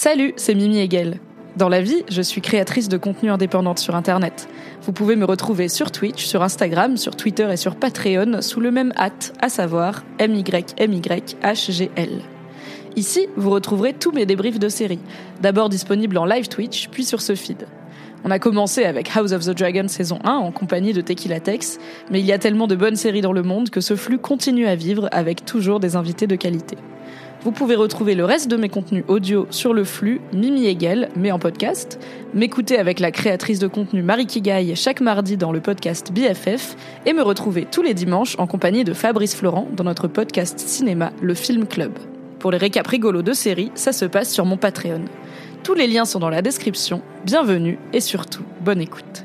Salut, c'est Mimi Hegel. Dans la vie, je suis créatrice de contenu indépendante sur Internet. Vous pouvez me retrouver sur Twitch, sur Instagram, sur Twitter et sur Patreon sous le même hâte, à savoir MYMYHGL. Ici, vous retrouverez tous mes débriefs de séries, d'abord disponibles en live Twitch, puis sur ce feed. On a commencé avec House of the Dragon saison 1 en compagnie de Tequila Tex, mais il y a tellement de bonnes séries dans le monde que ce flux continue à vivre avec toujours des invités de qualité. Vous pouvez retrouver le reste de mes contenus audio sur le flux Mimi Hegel, mais en podcast, m'écouter avec la créatrice de contenu Marie Kigaille chaque mardi dans le podcast BFF et me retrouver tous les dimanches en compagnie de Fabrice Florent dans notre podcast cinéma Le Film Club. Pour les récaps rigolos de séries, ça se passe sur mon Patreon. Tous les liens sont dans la description. Bienvenue et surtout, bonne écoute.